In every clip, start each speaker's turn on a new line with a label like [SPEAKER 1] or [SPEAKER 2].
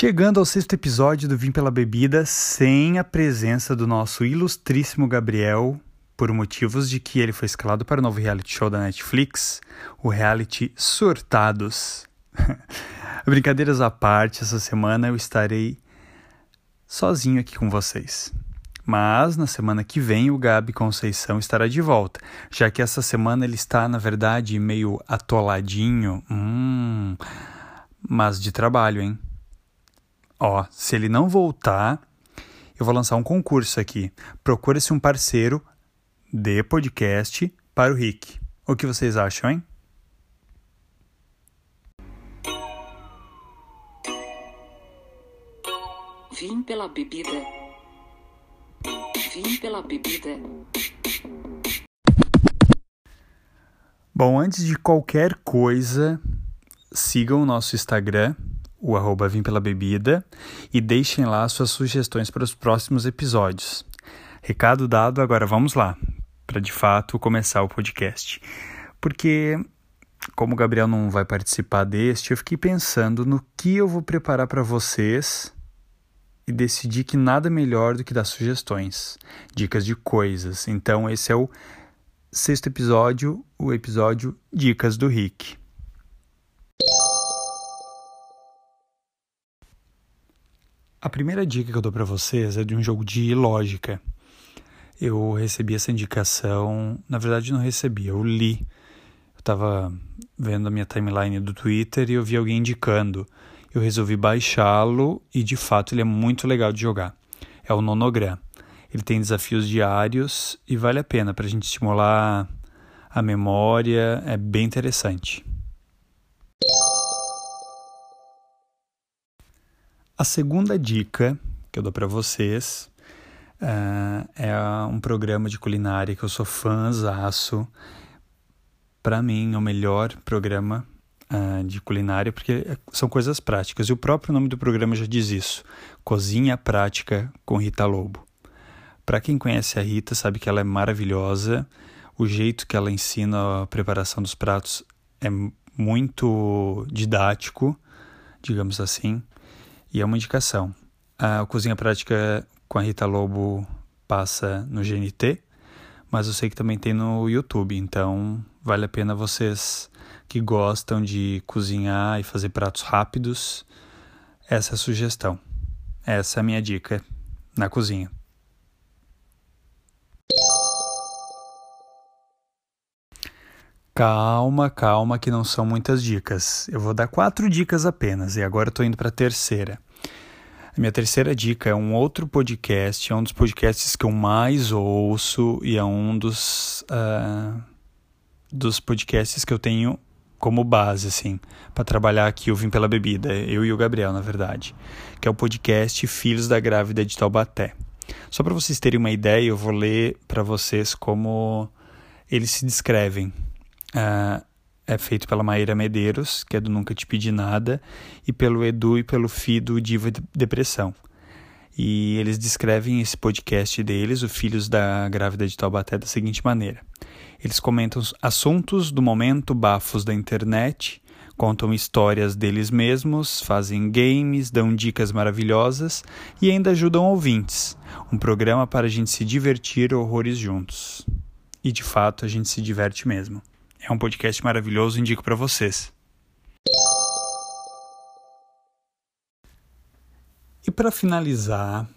[SPEAKER 1] Chegando ao sexto episódio do Vim pela Bebida, sem a presença do nosso ilustríssimo Gabriel, por motivos de que ele foi escalado para o novo reality show da Netflix, o reality Surtados. Brincadeiras à parte, essa semana eu estarei sozinho aqui com vocês. Mas na semana que vem o Gabi Conceição estará de volta, já que essa semana ele está, na verdade, meio atoladinho. Hum, mas de trabalho, hein? Ó, se ele não voltar, eu vou lançar um concurso aqui. Procura-se um parceiro de podcast para o Rick. O que vocês acham, hein?
[SPEAKER 2] Vim pela bebida. Vim pela bebida.
[SPEAKER 1] Bom, antes de qualquer coisa, sigam o nosso Instagram, o arroba Vim Pela Bebida, e deixem lá suas sugestões para os próximos episódios. Recado dado, agora vamos lá, para de fato começar o podcast. Porque, como o Gabriel não vai participar deste, eu fiquei pensando no que eu vou preparar para vocês e decidi que nada melhor do que dar sugestões, dicas de coisas. Então, esse é o sexto episódio, o episódio Dicas do Rick. A primeira dica que eu dou para vocês é de um jogo de lógica. Eu recebi essa indicação, na verdade não recebi, eu li. Eu estava vendo a minha timeline do Twitter e eu vi alguém indicando eu resolvi baixá-lo e de fato ele é muito legal de jogar. É o Nonogram. Ele tem desafios diários e vale a pena para a gente estimular a memória, é bem interessante. A segunda dica que eu dou para vocês uh, é um programa de culinária que eu sou fãzaço. Para mim, é o melhor programa uh, de culinária, porque são coisas práticas. E o próprio nome do programa já diz isso: Cozinha Prática com Rita Lobo. Para quem conhece a Rita, sabe que ela é maravilhosa. O jeito que ela ensina a preparação dos pratos é muito didático, digamos assim, e é uma indicação. A Cozinha Prática com a Rita Lobo passa no GNT, mas eu sei que também tem no YouTube, então vale a pena vocês que gostam de cozinhar e fazer pratos rápidos, essa é a sugestão. Essa é a minha dica na cozinha. Calma, calma, que não são muitas dicas. Eu vou dar quatro dicas apenas e agora estou indo para a terceira. A minha terceira dica é um outro podcast, é um dos podcasts que eu mais ouço e é um dos, uh, dos podcasts que eu tenho como base, assim, para trabalhar aqui o Vim Pela Bebida, eu e o Gabriel, na verdade, que é o podcast Filhos da Grávida de Taubaté. Só para vocês terem uma ideia, eu vou ler para vocês como eles se descrevem. Uh, é feito pela Maíra Medeiros, que é do Nunca Te Pedi Nada, e pelo Edu e pelo Fi do Diva Depressão. E eles descrevem esse podcast deles, o Filhos da Grávida de Taubaté, da seguinte maneira. Eles comentam assuntos do momento, bafos da internet, contam histórias deles mesmos, fazem games, dão dicas maravilhosas e ainda ajudam ouvintes. Um programa para a gente se divertir horrores juntos. E de fato a gente se diverte mesmo. É um podcast maravilhoso, indico para vocês. E para finalizar,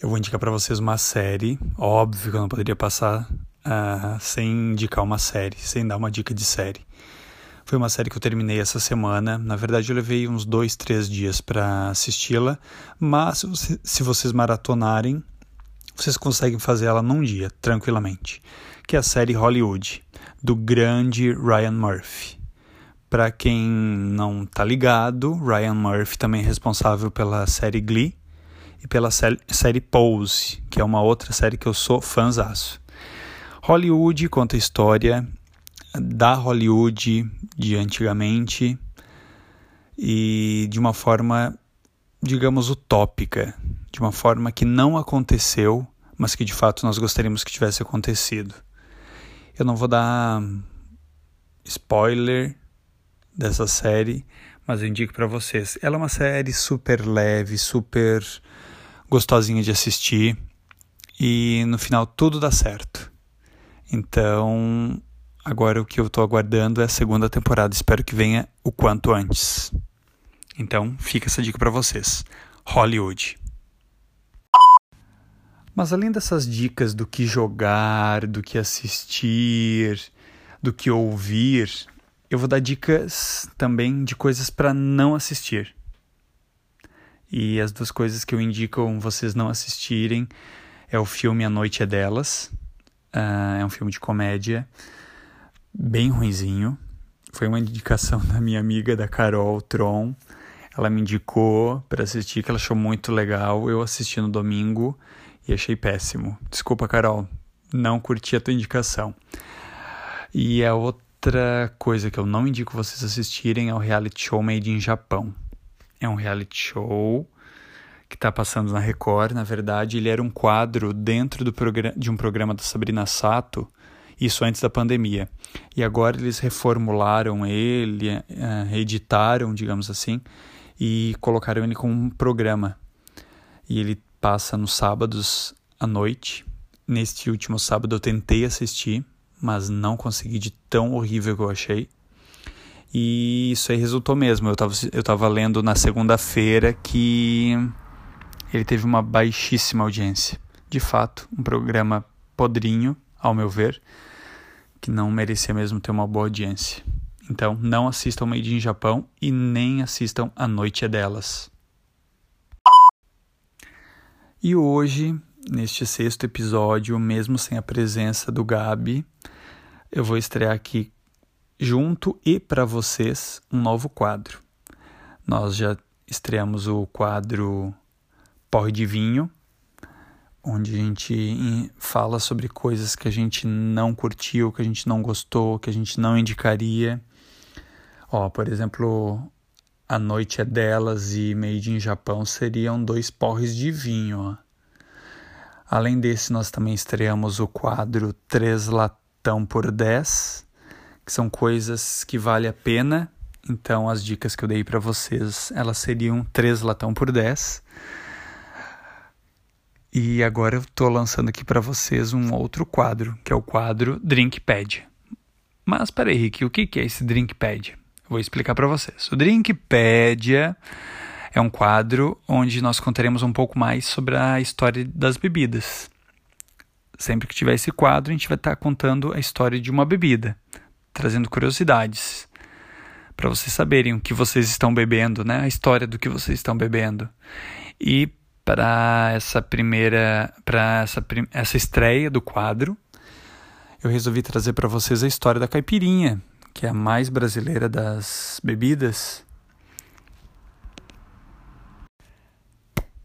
[SPEAKER 1] eu vou indicar para vocês uma série. Óbvio que eu não poderia passar uh, sem indicar uma série, sem dar uma dica de série. Foi uma série que eu terminei essa semana. Na verdade, eu levei uns dois, três dias para assisti-la, mas se, você, se vocês maratonarem, vocês conseguem fazer ela num dia, tranquilamente. Que é a série Hollywood, do grande Ryan Murphy. Para quem não tá ligado, Ryan Murphy também é responsável pela série Glee e pela série Pose, que é uma outra série que eu sou fãzaço. Hollywood conta a história da Hollywood de antigamente e de uma forma, digamos, utópica, de uma forma que não aconteceu, mas que de fato nós gostaríamos que tivesse acontecido. Eu não vou dar spoiler dessa série, mas eu indico para vocês. Ela é uma série super leve, super gostosinha de assistir e no final tudo dá certo. Então, agora o que eu estou aguardando é a segunda temporada. Espero que venha o quanto antes. Então, fica essa dica para vocês. Hollywood. Mas além dessas dicas do que jogar, do que assistir, do que ouvir, eu vou dar dicas também de coisas para não assistir. E as duas coisas que eu indico vocês não assistirem é o filme A Noite é Delas. Uh, é um filme de comédia bem ruinzinho. Foi uma indicação da minha amiga, da Carol Tron. Ela me indicou para assistir, que ela achou muito legal. Eu assisti no domingo e achei péssimo. Desculpa, Carol, não curti a tua indicação. E a outra coisa que eu não indico vocês assistirem é o reality show Made in Japão. É um reality show que está passando na Record. Na verdade, ele era um quadro dentro de um programa da Sabrina Sato, isso antes da pandemia. E agora eles reformularam ele, uh, reeditaram, digamos assim, e colocaram ele como um programa. E ele passa nos sábados à noite. Neste último sábado eu tentei assistir, mas não consegui de tão horrível que eu achei. E isso aí resultou mesmo. Eu estava eu tava lendo na segunda-feira que ele teve uma baixíssima audiência. De fato, um programa podrinho, ao meu ver, que não merecia mesmo ter uma boa audiência. Então, não assistam Made in Japão e nem assistam A Noite é Delas. E hoje, neste sexto episódio, mesmo sem a presença do Gabi, eu vou estrear aqui junto e para vocês um novo quadro. Nós já estreamos o quadro Porre de Vinho, onde a gente fala sobre coisas que a gente não curtiu, que a gente não gostou, que a gente não indicaria. Ó, por exemplo, a Noite é Delas e Made in Japão seriam dois porres de vinho. Além desse, nós também estreamos o quadro Três Latão por 10, que são coisas que vale a pena. Então, as dicas que eu dei para vocês, elas seriam Três Latão por 10. E agora eu estou lançando aqui para vocês um outro quadro, que é o quadro Drinkpad. Mas peraí, Rick, o que é esse Drinkpad? Vou explicar para vocês. O Drinkpedia é um quadro onde nós contaremos um pouco mais sobre a história das bebidas. Sempre que tiver esse quadro, a gente vai estar contando a história de uma bebida, trazendo curiosidades para vocês saberem o que vocês estão bebendo, né? A história do que vocês estão bebendo. E para essa primeira, para essa, essa estreia do quadro, eu resolvi trazer para vocês a história da caipirinha, que é a mais brasileira das bebidas.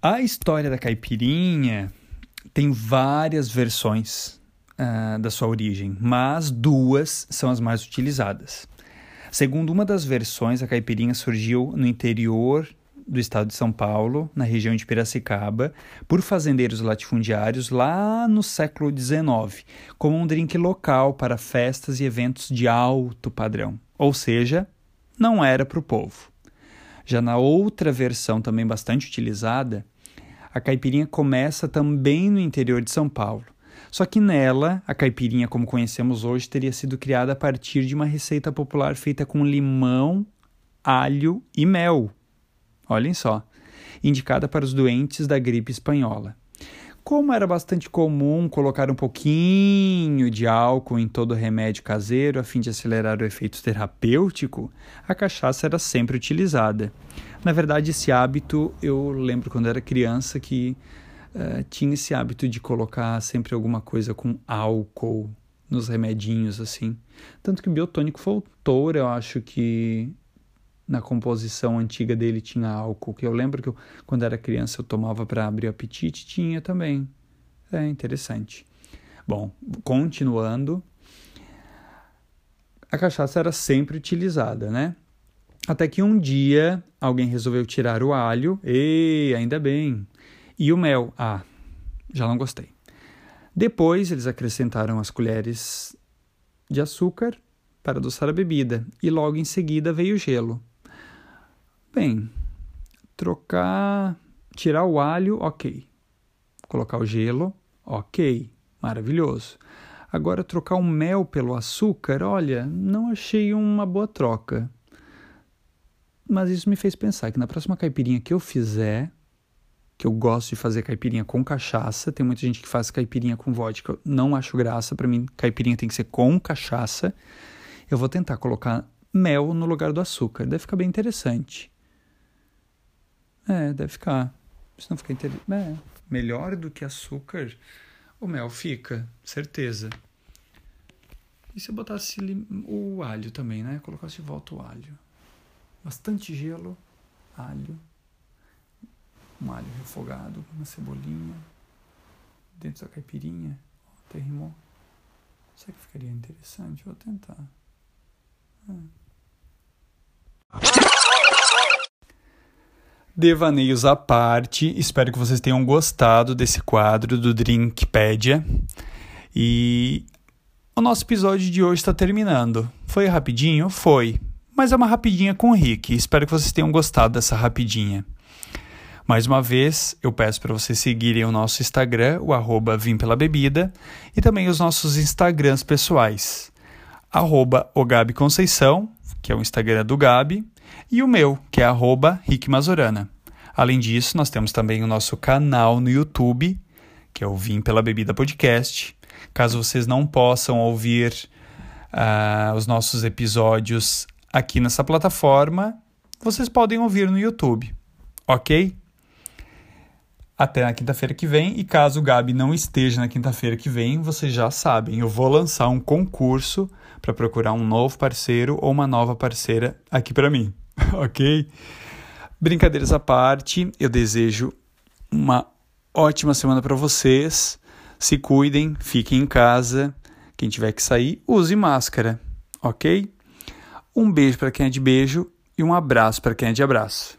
[SPEAKER 1] A história da caipirinha tem várias versões uh, da sua origem, mas duas são as mais utilizadas. Segundo uma das versões, a caipirinha surgiu no interior do estado de São Paulo, na região de Piracicaba, por fazendeiros latifundiários lá no século XIX, como um drink local para festas e eventos de alto padrão. Ou seja, não era para o povo. Já na outra versão, também bastante utilizada, a caipirinha começa também no interior de São Paulo. Só que nela, a caipirinha como conhecemos hoje teria sido criada a partir de uma receita popular feita com limão, alho e mel, olhem só, indicada para os doentes da gripe espanhola. Como era bastante comum colocar um pouquinho de álcool em todo remédio caseiro a fim de acelerar o efeito terapêutico, a cachaça era sempre utilizada. Na verdade, esse hábito eu lembro quando era criança que uh, tinha esse hábito de colocar sempre alguma coisa com álcool nos remedinhos assim. Tanto que o biotônico Voltor, eu acho que na composição antiga dele tinha álcool, que eu lembro que eu, quando era criança eu tomava para abrir o apetite, tinha também. É interessante. Bom, continuando, a cachaça era sempre utilizada, né? Até que um dia alguém resolveu tirar o alho, e ainda bem, e o mel. Ah, já não gostei. Depois eles acrescentaram as colheres de açúcar para adoçar a bebida, e logo em seguida veio o gelo. Bem, trocar, tirar o alho, ok. Colocar o gelo, ok, maravilhoso. Agora, trocar o mel pelo açúcar, olha, não achei uma boa troca. Mas isso me fez pensar que na próxima caipirinha que eu fizer, que eu gosto de fazer caipirinha com cachaça, tem muita gente que faz caipirinha com vodka, não acho graça, para mim caipirinha tem que ser com cachaça. Eu vou tentar colocar mel no lugar do açúcar, deve ficar bem interessante. É, deve ficar. Se não ficar inter... é, melhor do que açúcar, o mel fica, certeza. E se eu botasse o alho também, né? Colocasse de volta o alho. Bastante gelo, alho, um alho refogado, uma cebolinha, dentro da caipirinha. Até rimou. Será que ficaria interessante? Vou tentar. Devaneios à parte, espero que vocês tenham gostado desse quadro do Drinkpedia. E o nosso episódio de hoje está terminando. Foi rapidinho? Foi. Mas é uma rapidinha com o Rick. Espero que vocês tenham gostado dessa rapidinha. Mais uma vez, eu peço para vocês seguirem o nosso Instagram, o arroba Vim Pela Bebida, e também os nossos Instagrams pessoais. Arroba Conceição, que é o Instagram do Gabi, e o meu, que é arroba Rick Mazorana. Além disso, nós temos também o nosso canal no YouTube, que é o Vim Pela Bebida Podcast. Caso vocês não possam ouvir uh, os nossos episódios aqui nessa plataforma, vocês podem ouvir no YouTube, ok? Até na quinta-feira que vem, e caso o Gabi não esteja na quinta-feira que vem, vocês já sabem, eu vou lançar um concurso para procurar um novo parceiro ou uma nova parceira aqui para mim, ok? Brincadeiras à parte, eu desejo uma ótima semana para vocês. Se cuidem, fiquem em casa. Quem tiver que sair, use máscara, ok? Um beijo para quem é de beijo e um abraço para quem é de abraço.